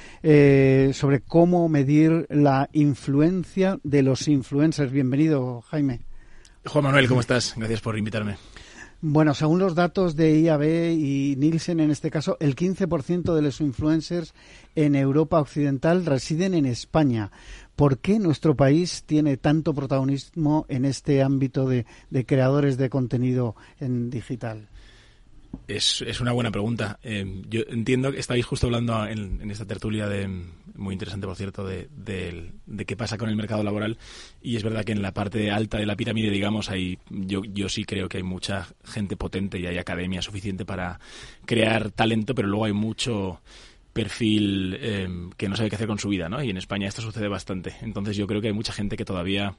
sobre cómo medir la influencia de los influencers. Bienvenido, Jaime. Juan Manuel, ¿cómo estás? Gracias por invitarme. Bueno, según los datos de IAB y Nielsen, en este caso, el 15% de los influencers en Europa Occidental residen en España. ¿Por qué nuestro país tiene tanto protagonismo en este ámbito de, de creadores de contenido en digital? Es, una buena pregunta. Eh, yo entiendo que estáis justo hablando en, esta tertulia de muy interesante, por cierto, de, qué pasa con el mercado laboral. Y es verdad que en la parte alta de la pirámide, digamos, hay, yo, yo sí creo que hay mucha gente potente y hay academia suficiente para crear talento, pero luego hay mucho perfil eh, que no sabe qué hacer con su vida, ¿no? Y en España esto sucede bastante. Entonces yo creo que hay mucha gente que todavía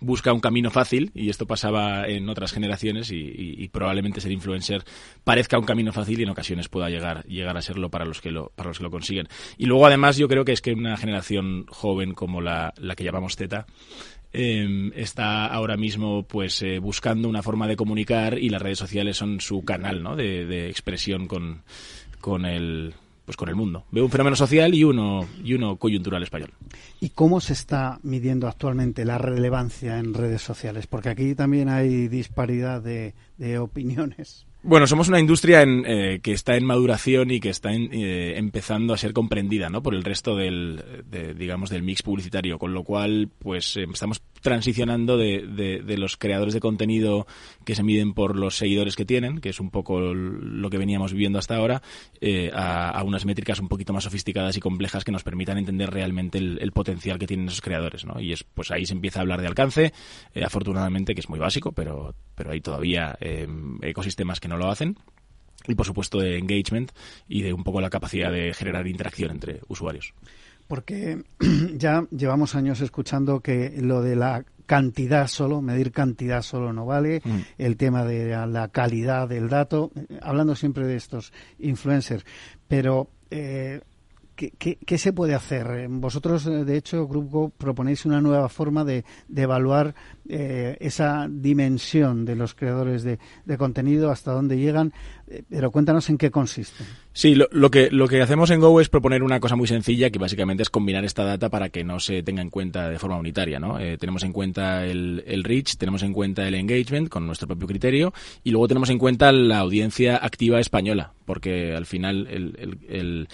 busca un camino fácil, y esto pasaba en otras generaciones, y, probablemente ser influencer parezca un camino fácil y en ocasiones pueda llegar, llegar a serlo para los, que lo, para los que lo consiguen. Y luego, además, yo creo que es que una generación joven como la, la que llamamos Z, eh, está ahora mismo pues eh, buscando una forma de comunicar y las redes sociales son su canal ¿no? de, de expresión con, con el pues con el mundo. Veo un fenómeno social y uno, y uno coyuntural español. ¿Y cómo se está midiendo actualmente la relevancia en redes sociales? Porque aquí también hay disparidad de, de opiniones. Bueno, somos una industria en, eh, que está en maduración y que está en, eh, empezando a ser comprendida, ¿no? Por el resto del, de, digamos, del mix publicitario, con lo cual, pues, eh, estamos transicionando de, de, los creadores de contenido que se miden por los seguidores que tienen, que es un poco lo que veníamos viviendo hasta ahora, eh, a, unas métricas un poquito más sofisticadas y complejas que nos permitan entender realmente el, el potencial que tienen esos creadores, ¿no? Y es, pues ahí se empieza a hablar de alcance, eh, afortunadamente, que es muy básico, pero, pero hay todavía eh, ecosistemas que no lo hacen y por supuesto de engagement y de un poco la capacidad de generar interacción entre usuarios. Porque ya llevamos años escuchando que lo de la cantidad solo, medir cantidad solo no vale, mm. el tema de la calidad del dato, hablando siempre de estos influencers, pero eh, ¿qué, se puede hacer? Vosotros, de hecho, Grupo, proponéis una nueva forma de, evaluar esa dimensión de los creadores de, contenido, hasta dónde llegan, pero cuéntanos en qué consiste. Sí, lo, que, lo que hacemos en Go es proponer una cosa muy sencilla, que básicamente es combinar esta data para que no se tenga en cuenta de forma unitaria. ¿no? tenemos en cuenta el, el reach, tenemos en cuenta el engagement con nuestro propio criterio y luego tenemos en cuenta la audiencia activa española, porque al final el,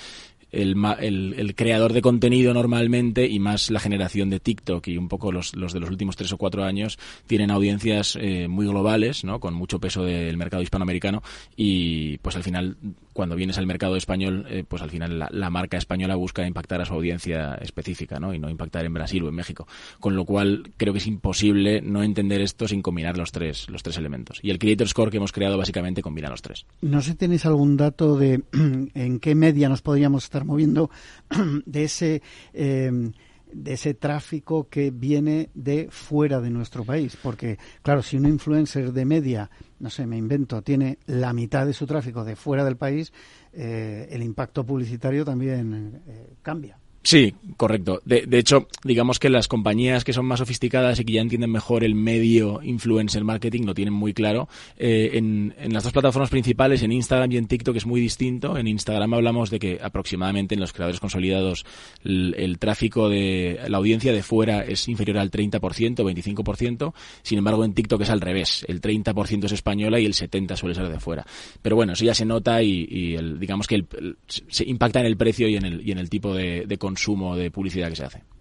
el, creador de contenido normalmente y más la generación de TikTok y un poco los, los de los últimos tres o cuatro años tienen audiencias eh, muy globales, ¿no? con mucho peso del mercado hispanoamericano y pues al final cuando vienes al mercado español, eh, pues al final la, marca española busca impactar a su audiencia específica, ¿no? Y no impactar en Brasil o en México. Con lo cual, creo que es imposible no entender esto sin combinar los tres, los tres elementos. Y el Creator Score que hemos creado básicamente combina los tres. No sé si tenéis algún dato de en qué media nos podríamos estar moviendo de ese... Eh, de ese tráfico que viene de fuera de nuestro país. Porque, claro, si un influencer de media, no sé, me invento, tiene la mitad de su tráfico de fuera del país, eh, el impacto publicitario también eh, cambia. Sí, correcto. De, de, hecho, digamos que las compañías que son más sofisticadas y que ya entienden mejor el medio influencer marketing lo tienen muy claro. Eh, en, las dos plataformas principales, en Instagram y en TikTok, es muy distinto. En Instagram hablamos de que aproximadamente en los creadores consolidados el, tráfico de la audiencia de fuera es inferior al 30%, 25%. Sin embargo, en TikTok es al revés. El 30% es española y el 70% suele ser de fuera. Pero bueno, eso ya se nota y, y el, digamos que el, se impacta en el precio y en el, y en el tipo de, de consumo de publicidad que se hace.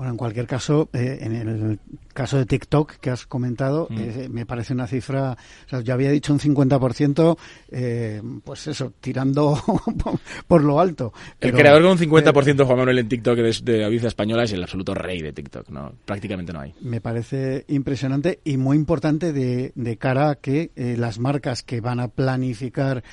Bueno, en cualquier caso, eh, en el caso de TikTok que has comentado, mm. eh, me parece una cifra, o sea, yo había dicho un 50%, eh, pues eso, tirando por lo alto. el creador con un 50% Juan Manuel en TikTok de, de audiencia española es el absoluto rey de TikTok, ¿no? Prácticamente no hay. Me parece impresionante y muy importante de, de cara a que las marcas que van a planificar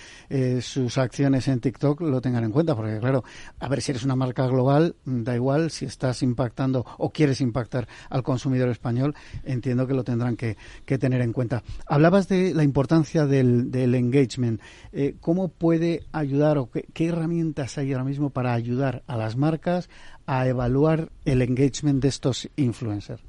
sus acciones en TikTok lo tengan en cuenta, porque claro, a ver si eres una marca global, da igual si estás impactando o quieres impactar al consumidor español, entiendo que lo tendrán que, tener en cuenta. Hablabas de la importancia del, engagement. Eh, ¿Cómo puede ayudar o qué herramientas hay ahora mismo para ayudar a las marcas a evaluar el engagement de estos influencers?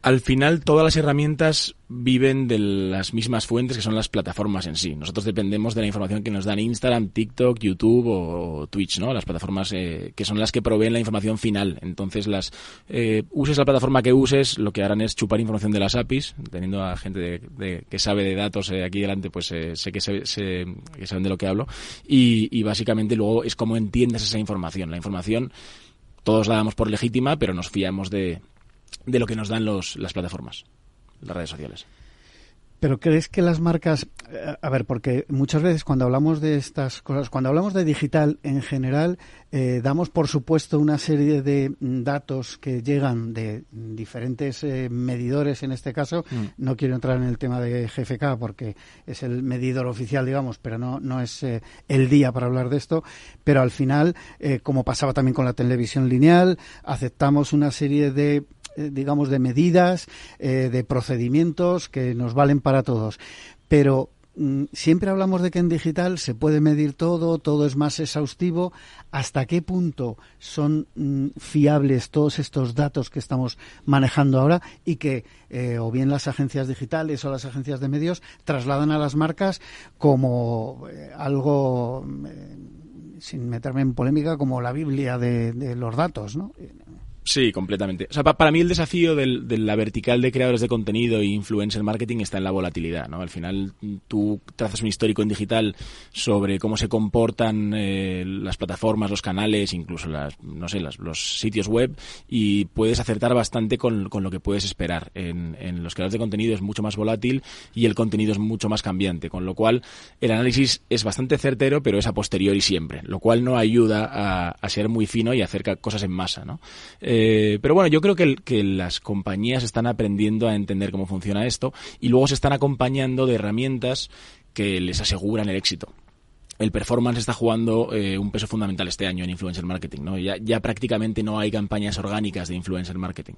Al final todas las herramientas viven de las mismas fuentes que son las plataformas en sí. Nosotros dependemos de la información que nos dan Instagram, TikTok, YouTube o, Twitch, ¿no? Las plataformas eh, que son las que proveen la información final. Entonces, las eh, uses la plataforma que uses, lo que harán es chupar información de las APIs, teniendo a gente de, que sabe de datos eh, aquí delante, pues sé que, se, que saben de lo que hablo. Y, y básicamente luego es cómo entiendes esa información. La información todos la damos por legítima, pero nos fiamos de, de lo que nos dan los, las plataformas, las redes sociales. Pero crees que las marcas, eh, a ver, porque muchas veces cuando hablamos de estas cosas, cuando hablamos de digital en general, eh, damos por supuesto una serie de datos que llegan de diferentes eh, medidores en este caso. Mm. No quiero entrar en el tema de GFK porque es el medidor oficial, digamos, pero no, no es el día para hablar de esto. Pero al final, como pasaba también con la televisión lineal, aceptamos una serie de digamos, de medidas, eh, de procedimientos que nos valen para todos. Pero mm, siempre hablamos de que en digital se puede medir todo, todo es más exhaustivo. ¿Hasta qué punto son mm, fiables todos estos datos que estamos manejando ahora y que eh, o bien las agencias digitales o las agencias de medios trasladan a las marcas como algo, sin meterme en polémica, como la Biblia de, de los datos, ¿no? Sí, completamente. O sea, para mí el desafío de la vertical de creadores de contenido e influencer marketing está en la volatilidad, ¿no? Al final tú trazas un histórico en digital sobre cómo se comportan eh, las plataformas, los canales, incluso las, no sé, los sitios web y puedes acertar bastante con, lo que puedes esperar. En, los creadores de contenido es mucho más volátil y el contenido es mucho más cambiante, con lo cual el análisis es bastante certero, pero es a posteriori siempre, lo cual no ayuda a, a ser muy fino y hacer cosas en masa, ¿no? Eh, pero bueno, yo creo que, las compañías están aprendiendo a entender cómo funciona esto y luego se están acompañando de herramientas que les aseguran el éxito el performance está jugando eh, un peso fundamental este año en influencer marketing. ¿no? Ya, prácticamente no hay campañas orgánicas de influencer marketing.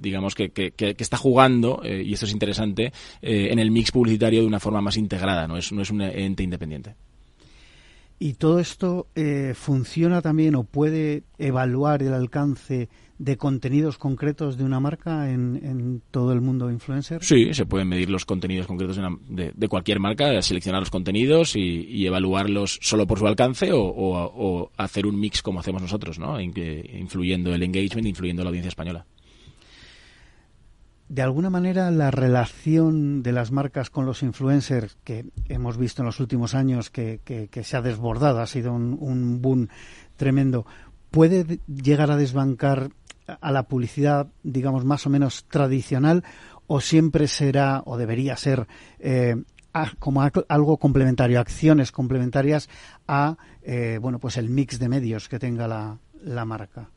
digamos que, que, que, está jugando, eh, y esto es interesante, en el mix publicitario de una forma más integrada, no es, no es un ente independiente. ¿Y todo esto eh, funciona también o puede evaluar el alcance de contenidos concretos de una marca en, todo el mundo influencer? Sí, se pueden medir los contenidos concretos de, cualquier marca, seleccionar los contenidos y, evaluarlos solo por su alcance o, hacer un mix como hacemos nosotros, ¿no? influyendo el engagement, influyendo la audiencia española. De alguna manera, la relación de las marcas con los influencers, que hemos visto en los últimos años que, se ha desbordado, ha sido un, un boom tremendo, puede llegar a desbancar a la publicidad, digamos, más o menos tradicional o siempre será o debería ser eh, como algo complementario, acciones complementarias a, eh, bueno, pues el mix de medios que tenga la, la marca?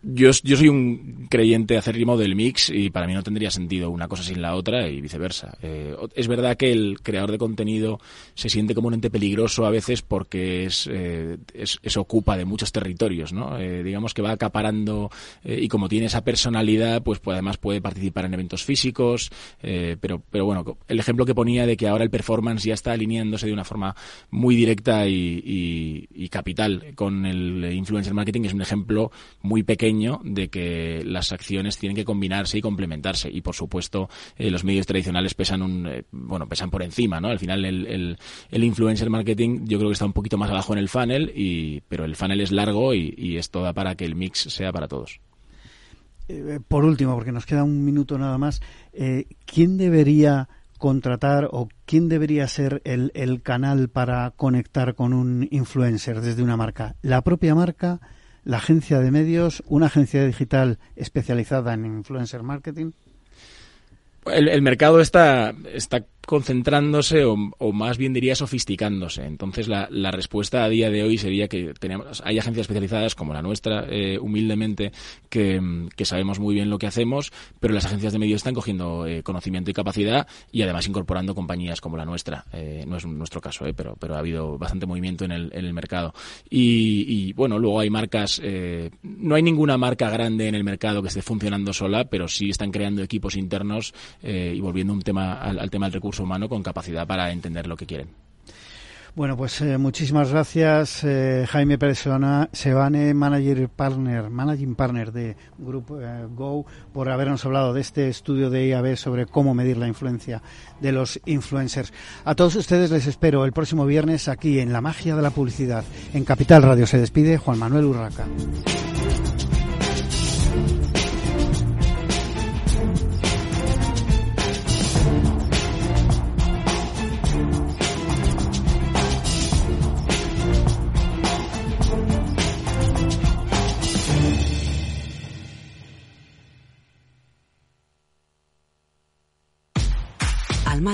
Yo, yo soy un creyente acérrimo del mix y para mí no tendría sentido una cosa sin la otra y viceversa. Eh, es verdad que el creador de contenido se siente como un ente peligroso a veces porque es, eh, es, ocupa de muchos territorios, ¿no? Eh, digamos que va acaparando y como tiene esa personalidad, pues, pues además puede participar en eventos físicos, pero, pero bueno, el ejemplo que ponía de que ahora el performance ya está alineándose de una forma muy directa y, y capital con el influencer marketing es un ejemplo muy pequeño de que las acciones tienen que combinarse y complementarse y por supuesto eh, los medios tradicionales pesan un eh, bueno pesan por encima no al final el, el, influencer marketing yo creo que está un poquito más abajo en el funnel y pero el funnel es largo y, y esto da para que el mix sea para todos eh, por último porque nos queda un minuto nada más quién debería contratar o quién debería ser el, el, canal para conectar con un influencer desde una marca? ¿La propia marca? La agencia de medios, una agencia digital especializada en influencer marketing? El, el mercado está, está concentrándose o, más bien diría sofisticándose. Entonces la, respuesta a día de hoy sería que tenemos, hay agencias especializadas como la nuestra, eh, humildemente, que, sabemos muy bien lo que hacemos, pero las agencias de medios están cogiendo eh, conocimiento y capacidad y además incorporando compañías como la nuestra. Eh, no es nuestro caso, pero, pero ha habido bastante movimiento en el, en el mercado. Y, y, bueno, luego hay marcas, no hay ninguna marca grande en el mercado que esté funcionando sola, pero sí están creando equipos internos y volviendo un tema al, al tema del recurso humano con capacidad para entender lo que quieren. Bueno, pues eh, muchísimas gracias, eh, Jaime Pérez Sebane, manager partner, managing partner de Group eh, Go, por habernos hablado de este estudio de IAB sobre cómo medir la influencia de los influencers. A todos ustedes les espero el próximo viernes aquí en La Magia de la Publicidad. En Capital Radio se despide Juan Manuel Urraca.